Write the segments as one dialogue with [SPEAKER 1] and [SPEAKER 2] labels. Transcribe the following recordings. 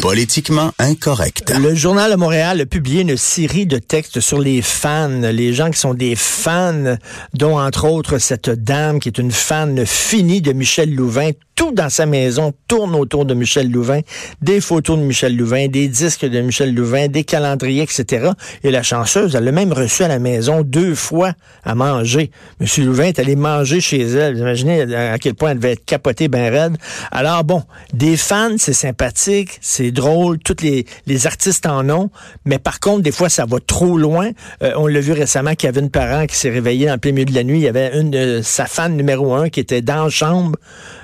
[SPEAKER 1] Politiquement incorrect.
[SPEAKER 2] Le Journal de Montréal a publié une série de textes sur les fans, les gens qui sont des fans, dont entre autres cette dame qui est une fan finie de Michel Louvain. Tout dans sa maison tourne autour de Michel Louvain, des photos de Michel Louvain, des disques de Michel Louvain, des calendriers, etc. Et la chanceuse, elle l'a même reçu à la maison deux fois à manger. Monsieur Louvain est allé manger chez elle. Vous imaginez à quel point elle devait être capotée ben raide. Alors bon, des fans, c'est sympathique, c'est drôle, tous les, les artistes en ont, mais par contre, des fois, ça va trop loin. Euh, on l'a vu récemment, Kevin Parent qui s'est réveillé en plein milieu de la nuit. Il y avait une de sa fan numéro un qui était dans la chambre,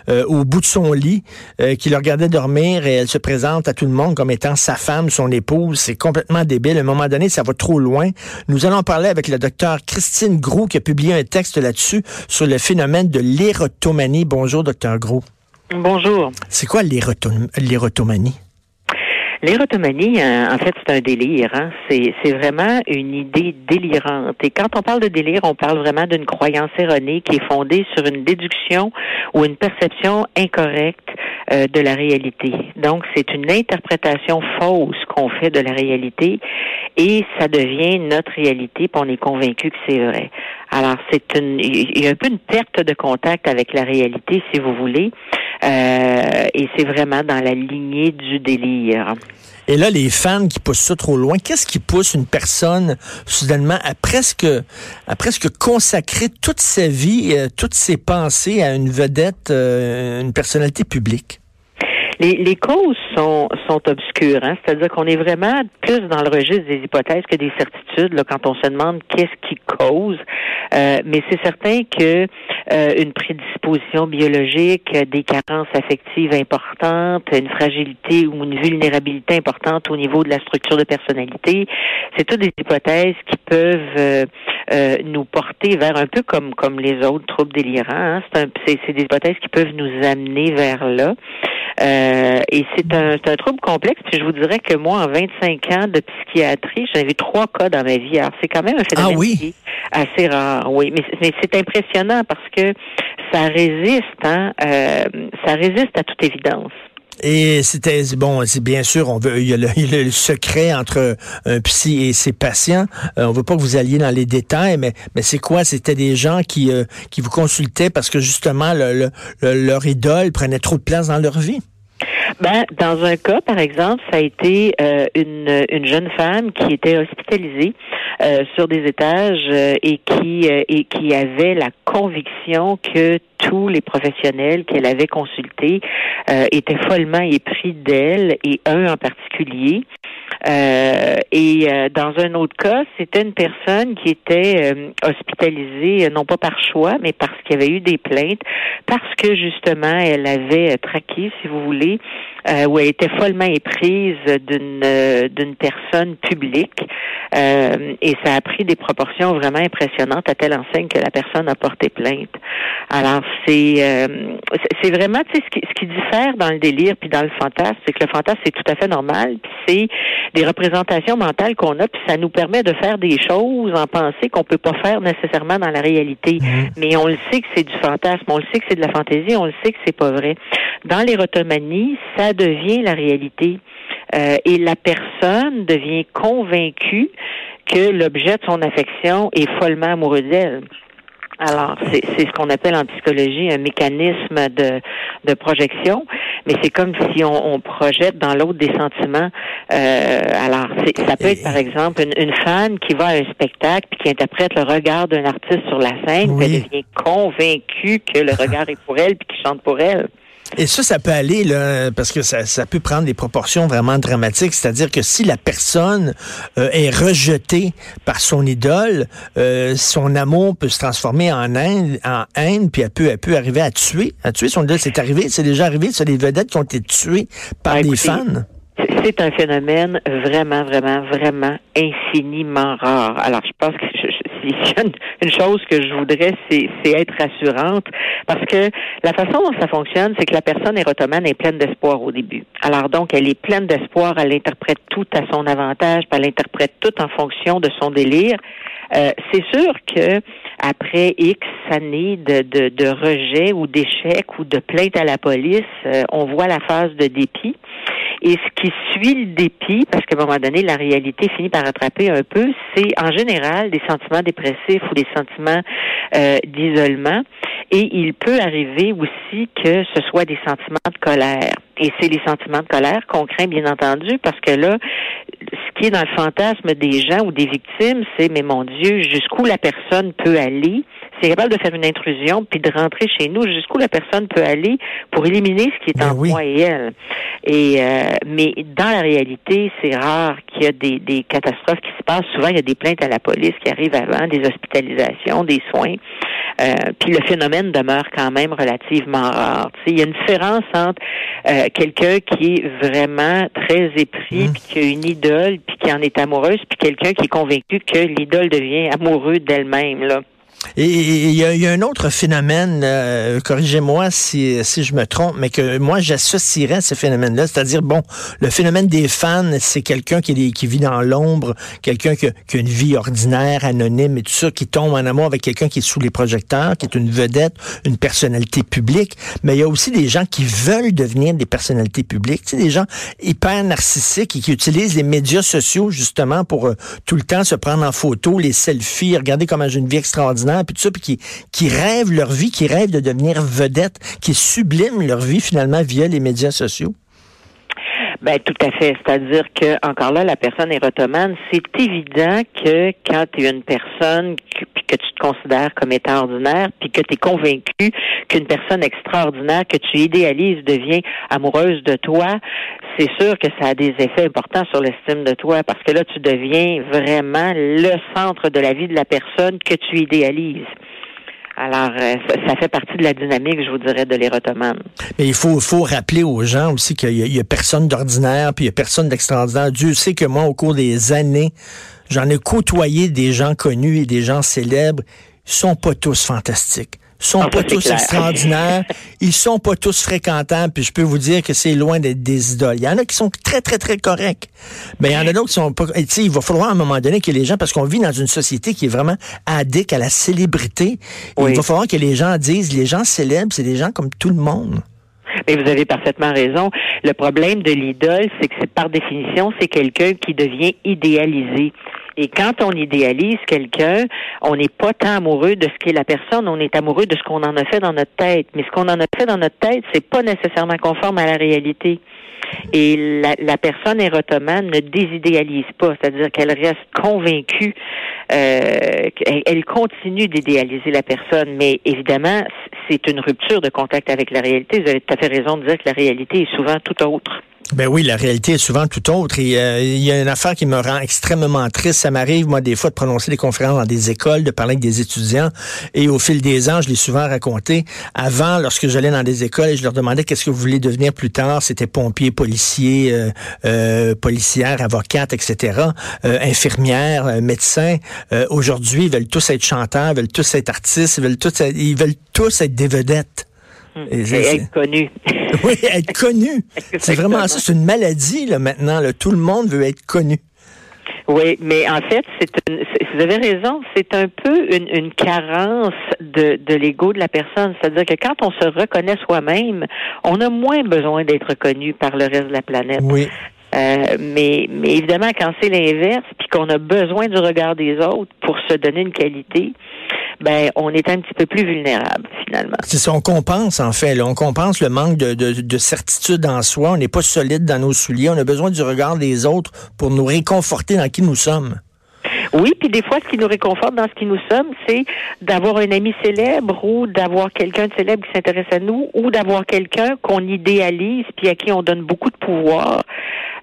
[SPEAKER 2] euh, au bout de son lit, euh, qui le regardait dormir et elle se présente à tout le monde comme étant sa femme, son épouse. C'est complètement débile. À un moment donné, ça va trop loin. Nous allons parler avec le docteur Christine Gros qui a publié un texte là-dessus sur le phénomène de l'érotomanie. Bonjour, docteur Gros.
[SPEAKER 3] Bonjour.
[SPEAKER 2] C'est quoi l'érotomanie?
[SPEAKER 3] L'érotomanie, euh, en fait, c'est un délire. Hein? C'est, vraiment une idée délirante. Et quand on parle de délire, on parle vraiment d'une croyance erronée qui est fondée sur une déduction ou une perception incorrecte euh, de la réalité. Donc, c'est une interprétation fausse qu'on fait de la réalité et ça devient notre réalité, puis on est convaincu que c'est vrai. Alors, c'est une, il y a un peu une perte de contact avec la réalité, si vous voulez, euh, et c'est vraiment dans la lignée du délire.
[SPEAKER 2] Et là, les fans qui poussent ça trop loin, qu'est-ce qui pousse une personne soudainement à presque, à presque consacrer toute sa vie, euh, toutes ses pensées à une vedette, euh, une personnalité publique?
[SPEAKER 3] Les, les causes sont, sont obscures, hein? c'est-à-dire qu'on est vraiment plus dans le registre des hypothèses que des certitudes là, quand on se demande qu'est-ce qui cause. Euh, mais c'est certain que euh, une prédisposition biologique, des carences affectives importantes, une fragilité ou une vulnérabilité importante au niveau de la structure de personnalité, c'est toutes des hypothèses qui peuvent euh, euh nous porter vers un peu comme comme les autres troubles délirants. Hein? C'est des hypothèses qui peuvent nous amener vers là. Euh, et c'est un, un, trouble complexe. Puis je vous dirais que moi, en 25 ans de psychiatrie, j'avais trois cas dans ma vie. Alors c'est quand même un
[SPEAKER 2] Ah
[SPEAKER 3] phénomène
[SPEAKER 2] oui?
[SPEAKER 3] qui est assez rare. Oui, mais, mais c'est impressionnant parce que ça résiste. Hein, euh, ça résiste à toute évidence.
[SPEAKER 2] Et c'était bon, bien sûr, on veut, il y, a le, secret entre un psy et ses patients. Euh, on veut pas que vous alliez dans les détails, mais mais c'est quoi? C'était des gens qui euh, qui vous consultaient parce que justement le, le- leur idole prenait trop de place dans leur vie.
[SPEAKER 3] Ben, dans un cas, par exemple, ça a été euh, une, une jeune femme qui était hospitalisée euh, sur des étages euh, et qui et qui avait la conviction que tous les professionnels qu'elle avait consultés étaient follement épris d'elle et un en particulier. Euh, et euh, dans un autre cas, c'était une personne qui était euh, hospitalisée, euh, non pas par choix, mais parce qu'il y avait eu des plaintes, parce que justement, elle avait euh, traqué, si vous voulez, où elle était follement éprise d'une d'une personne publique. Euh, et ça a pris des proportions vraiment impressionnantes à telle enseigne que la personne a porté plainte. Alors, c'est euh, c'est- vraiment, tu sais, ce qui, ce qui diffère dans le délire puis dans le fantasme, c'est que le fantasme, c'est tout à fait normal, puis c'est des représentations mentales qu'on a, puis ça nous permet de faire des choses en pensée qu'on peut pas faire nécessairement dans la réalité. Mais on le sait que c'est du fantasme, on le sait que c'est de la fantaisie, on le sait que c'est pas vrai. Dans l'érotomanie, ça devient la réalité. Euh, et la personne devient convaincue que l'objet de son affection est follement amoureux d'elle. Alors, c'est c'est ce qu'on appelle en psychologie un mécanisme de, de projection, mais c'est comme si on, on projette dans l'autre des sentiments. Euh, alors, c'est- ça peut être par exemple une, une fan qui va à un spectacle puis qui interprète le regard d'un artiste sur la scène, puis
[SPEAKER 2] Oui.
[SPEAKER 3] elle devient convaincue que le regard est pour elle puis qu'il chante pour elle.
[SPEAKER 2] Et ça, ça peut aller, là, parce que ça, ça peut prendre des proportions vraiment dramatiques. C'est-à-dire que si la personne euh, est rejetée par son idole, euh, son amour peut se transformer en haine, en haine, puis elle peut, elle peut arriver à tuer, à tuer son idole. C'est arrivé, c'est déjà arrivé, c'est des vedettes qui ont été tuées par
[SPEAKER 3] Ah,
[SPEAKER 2] des
[SPEAKER 3] écoutez,
[SPEAKER 2] fans.
[SPEAKER 3] C'est un phénomène vraiment, vraiment, vraiment infiniment rare. Alors, je pense que une, chose que je voudrais, c'est c'est être rassurante, parce que la façon dont ça fonctionne, c'est que la personne érotomane est pleine d'espoir au début. Alors donc, elle est pleine d'espoir, elle interprète tout à son avantage, puis elle interprète tout en fonction de son délire. Euh, c'est sûr que après X années de, de, de rejet ou d'échec ou de plainte à la police, euh, on voit la phase de dépit. Et ce qui suit le dépit, parce qu'à un moment donné, la réalité finit par rattraper un peu, c'est en général des sentiments dépressifs ou des sentiments euh, d'isolement. Et il peut arriver aussi que ce soit des sentiments de colère. Et c'est les sentiments de colère qu'on craint, bien entendu, parce que là, ce qui est dans le fantasme des gens ou des victimes, c'est, mais mon Dieu, jusqu'où la personne peut aller? C'est capable de faire une intrusion puis de rentrer chez nous jusqu'où la personne peut aller pour éliminer ce qui est
[SPEAKER 2] Ben
[SPEAKER 3] en
[SPEAKER 2] oui.
[SPEAKER 3] moi et elle. Et euh, mais dans la réalité, c'est rare qu'il y a des, des catastrophes qui se passent. Souvent, il y a des plaintes à la police qui arrivent avant, des hospitalisations, des soins. Euh, puis le phénomène demeure quand même relativement rare. Tu sais, il y a une différence entre euh, quelqu'un qui est vraiment très épris,
[SPEAKER 2] Mm.
[SPEAKER 3] puis qui a une idole, puis qui en est amoureuse, puis quelqu'un qui est convaincu que l'idole devient amoureux d'elle-même. Là.
[SPEAKER 2] Et il y, y a un autre phénomène, euh, corrigez-moi si, si je me trompe, mais que moi j'associerais à ce phénomène-là, c'est-à-dire, bon, le phénomène des fans, c'est quelqu'un qui, qui vit dans l'ombre, quelqu'un qui, qui a une vie ordinaire, anonyme et tout ça, qui tombe en amour avec quelqu'un qui est sous les projecteurs, qui est une vedette, une personnalité publique, mais il y a aussi des gens qui veulent devenir des personnalités publiques, tu sais, des gens hyper narcissiques et qui utilisent les médias sociaux justement pour euh, tout le temps se prendre en photo, les selfies, regarder comment j'ai une vie extraordinaire, puis tout ça, puis qui, qui rêvent leur vie, qui rêvent de devenir vedette, qui subliment leur vie finalement via les médias sociaux.
[SPEAKER 3] Ben tout à fait. C'est-à-dire que encore là, la personne érotomane, c'est évident que quand tu es une personne que, puis que tu te considères comme étant ordinaire, puis que tu es convaincu qu'une personne extraordinaire que tu idéalises devient amoureuse de toi, c'est sûr que ça a des effets importants sur l'estime de toi parce que là, tu deviens vraiment le centre de la vie de la personne que tu idéalises. Alors, euh, ça, fait partie de la dynamique, je vous dirais, de l'érotomane.
[SPEAKER 2] Mais il faut, faut rappeler aux gens aussi qu'il y a personne d'ordinaire, puis il y a personne d'extraordinaire. Dieu sait que moi, au cours des années, j'en ai côtoyé des gens connus et des gens célèbres. Ils sont pas tous fantastiques. Ils sont
[SPEAKER 3] Ah,
[SPEAKER 2] pas tous extraordinaires. Ils sont pas tous fréquentants. Puis je peux vous dire que c'est loin d'être des idoles. Il y en a qui sont très, très, très corrects. Mais il y en a d'autres qui sont pas... tu sais, il va falloir à un moment donné que les gens... Parce qu'on vit dans une société qui est vraiment addict à la célébrité.
[SPEAKER 3] Oui.
[SPEAKER 2] Il va falloir que les gens disent, les gens célèbres, c'est des gens comme tout le monde.
[SPEAKER 3] Mais vous avez parfaitement raison. Le problème de l'idole, c'est que c'est par définition, c'est quelqu'un qui devient idéalisé. Et quand on idéalise quelqu'un, on n'est pas tant amoureux de ce qu'est la personne, on est amoureux de ce qu'on en a fait dans notre tête. Mais ce qu'on en a fait dans notre tête, c'est pas nécessairement conforme à la réalité. Et la, la personne érotomane ne désidéalise pas, c'est-à-dire qu'elle reste convaincue, euh, elle continue d'idéaliser la personne, mais évidemment, c'est une rupture de contact avec la réalité. Vous avez tout à fait raison de dire que la réalité est souvent tout autre.
[SPEAKER 2] Ben oui, la réalité est souvent tout autre. Euh, il y a une affaire qui me rend extrêmement triste. Ça m'arrive, moi, des fois, de prononcer des conférences dans des écoles, de parler avec des étudiants. Et au fil des ans, je l'ai souvent raconté. Avant, lorsque j'allais dans des écoles et je leur demandais qu'est-ce que vous voulez devenir plus tard, c'était pompier, policier, euh, euh, policière, avocate, etc., euh, infirmière, euh, médecin. Aujourd'hui, ils veulent tous être chanteurs, ils veulent tous être artistes, ils veulent tous être, ils veulent tous être des vedettes. Et
[SPEAKER 3] Et être connu.
[SPEAKER 2] oui, être connu. C'est vraiment ça. C'est une maladie, là, maintenant. là. Tout le monde veut être connu.
[SPEAKER 3] Oui, mais en fait, c'est une, vous avez raison, c'est un peu une, une carence de, de l'ego de la personne. C'est-à-dire que quand on se reconnaît soi-même, on a moins besoin d'être reconnu par le reste de la planète.
[SPEAKER 2] Oui.
[SPEAKER 3] Euh, mais, mais évidemment, quand c'est l'inverse, puis qu'on a besoin du regard des autres pour se donner une qualité, ben on est un petit peu plus vulnérable finalement.
[SPEAKER 2] C'est ça, on compense, en fait. là. On compense le manque de, de, de certitude en soi. On n'est pas solide dans nos souliers. On a besoin du regard des autres pour nous réconforter dans qui nous sommes.
[SPEAKER 3] Oui, puis des fois, ce qui nous réconforte dans ce qui nous sommes, c'est d'avoir un ami célèbre ou d'avoir quelqu'un de célèbre qui s'intéresse à nous ou d'avoir quelqu'un qu'on idéalise puis à qui on donne beaucoup de pouvoir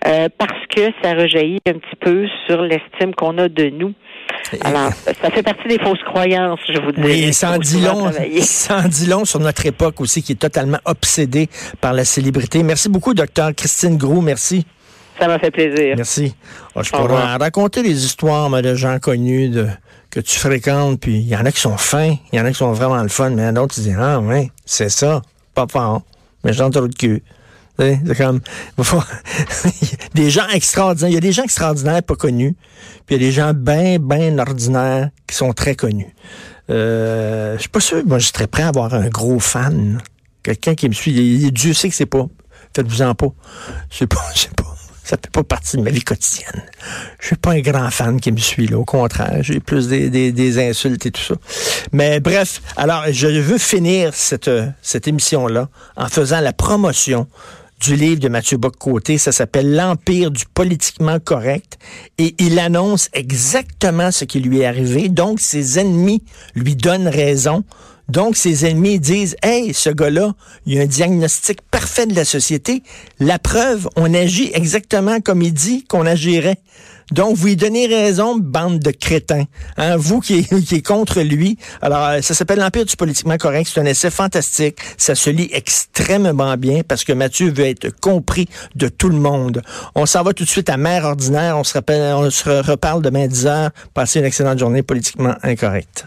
[SPEAKER 3] euh, parce que ça rejaillit un petit peu sur l'estime qu'on a de nous. Alors, ça fait partie des fausses croyances, je vous dis.
[SPEAKER 2] Oui, ça en dit long, dit long sur notre époque aussi, qui est totalement obsédée par la célébrité. Merci beaucoup, docteur Christine Groux. Merci.
[SPEAKER 3] Ça m'a fait plaisir.
[SPEAKER 2] Merci. Oh, je pourrais raconter des histoires de gens connus de, que tu fréquentes, puis il y en a qui sont fins, il y en a qui sont vraiment le fun, mais d'autres qui disent Ah ouais, c'est ça, pas fort, mais j'en trop de cul. C'est comme des gens extraordinaires. Il y a des gens extraordinaires pas connus, puis il y a des gens bien, bien ordinaires qui sont très connus. Euh, je suis pas sûr, moi je serais prêt à avoir un gros fan. Quelqu'un qui me suit. Dieu sait que c'est pas. Faites-vous-en pas. Sais pas, sais pas. Ça fait pas partie de ma vie quotidienne. Je suis pas un grand fan qui me suit, là. Au contraire, j'ai plus des, des, des, insultes et tout ça. Mais bref, alors, je veux finir cette, cette émission-là en faisant la promotion du livre de Mathieu Bock-Côté. Ça s'appelle L'Empire du politiquement correct. Et il annonce exactement ce qui lui est arrivé. Donc, ses ennemis lui donnent raison. Donc, ses ennemis disent, hey, ce gars-là, il a un diagnostic parfait de la société. La preuve, on agit exactement comme il dit qu'on agirait. Donc, vous lui donnez raison, bande de crétins. Hein, vous qui, qui est contre lui. Alors, euh, ça s'appelle l'Empire du politiquement correct. C'est un essai fantastique. Ça se lit extrêmement bien parce que Mathieu veut être compris de tout le monde. On s'en va tout de suite à Mère ordinaire. On se, rappelle, on se reparle demain 10 heures. Passez une excellente journée politiquement incorrecte.